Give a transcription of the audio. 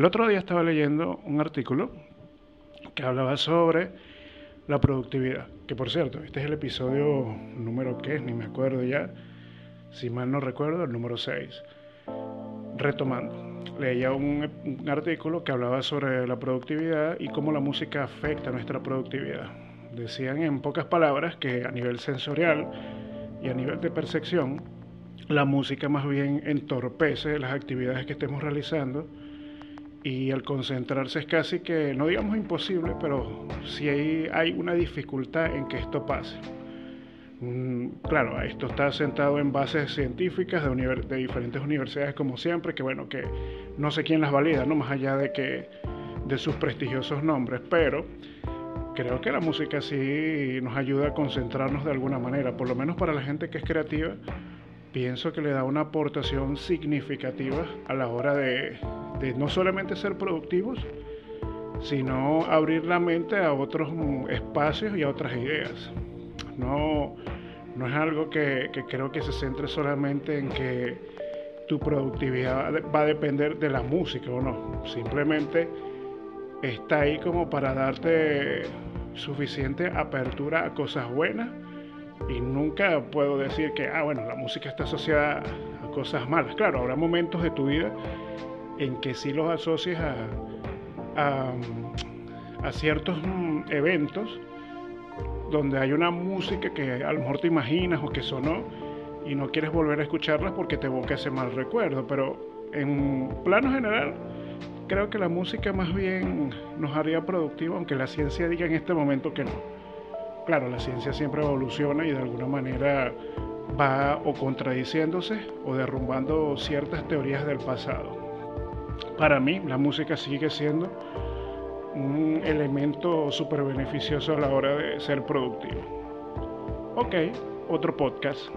El otro día estaba leyendo un artículo que hablaba sobre la productividad, que por cierto, este es el episodio número que es, ni me acuerdo ya, si mal no recuerdo, el número 6. Retomando, leía un, un artículo que hablaba sobre la productividad y cómo la música afecta nuestra productividad. Decían en pocas palabras que a nivel sensorial y a nivel de percepción, la música más bien entorpece las actividades que estemos realizando y al concentrarse es casi que, no digamos imposible, pero sí hay, hay una dificultad en que esto pase. Claro, esto está sentado en bases científicas de, de, diferentes universidades como siempre, que bueno, que no sé quién las valida, no más allá de que de sus prestigiosos nombres, pero creo que la música sí nos ayuda a concentrarnos de alguna manera, por lo menos para la gente que es creativa, pienso que le da una aportación significativa a la hora de, no solamente ser productivos, sino abrir la mente a otros espacios y a otras ideas. No, no es algo que, que creo que se centre solamente en que tu productividad va a depender de la música o no. Simplemente está ahí como para darte suficiente apertura a cosas buenas y nunca puedo decir que, ah, bueno, la música está asociada a cosas malas. Claro, habrá momentos de tu vida en que sí los asocias a, a, a ciertos mm, eventos donde hay una música que a lo mejor te imaginas o que sonó y no quieres volver a escucharla porque te evoca ese mal recuerdo, pero en plano general creo que la música más bien nos haría productivo, aunque la ciencia diga en este momento que no. Claro, la ciencia siempre evoluciona y de alguna manera va o contradiciéndose o derrumbando ciertas teorías del pasado. Para mí, la música sigue siendo un elemento súper beneficioso a la hora de ser productivo. Ok, otro podcast.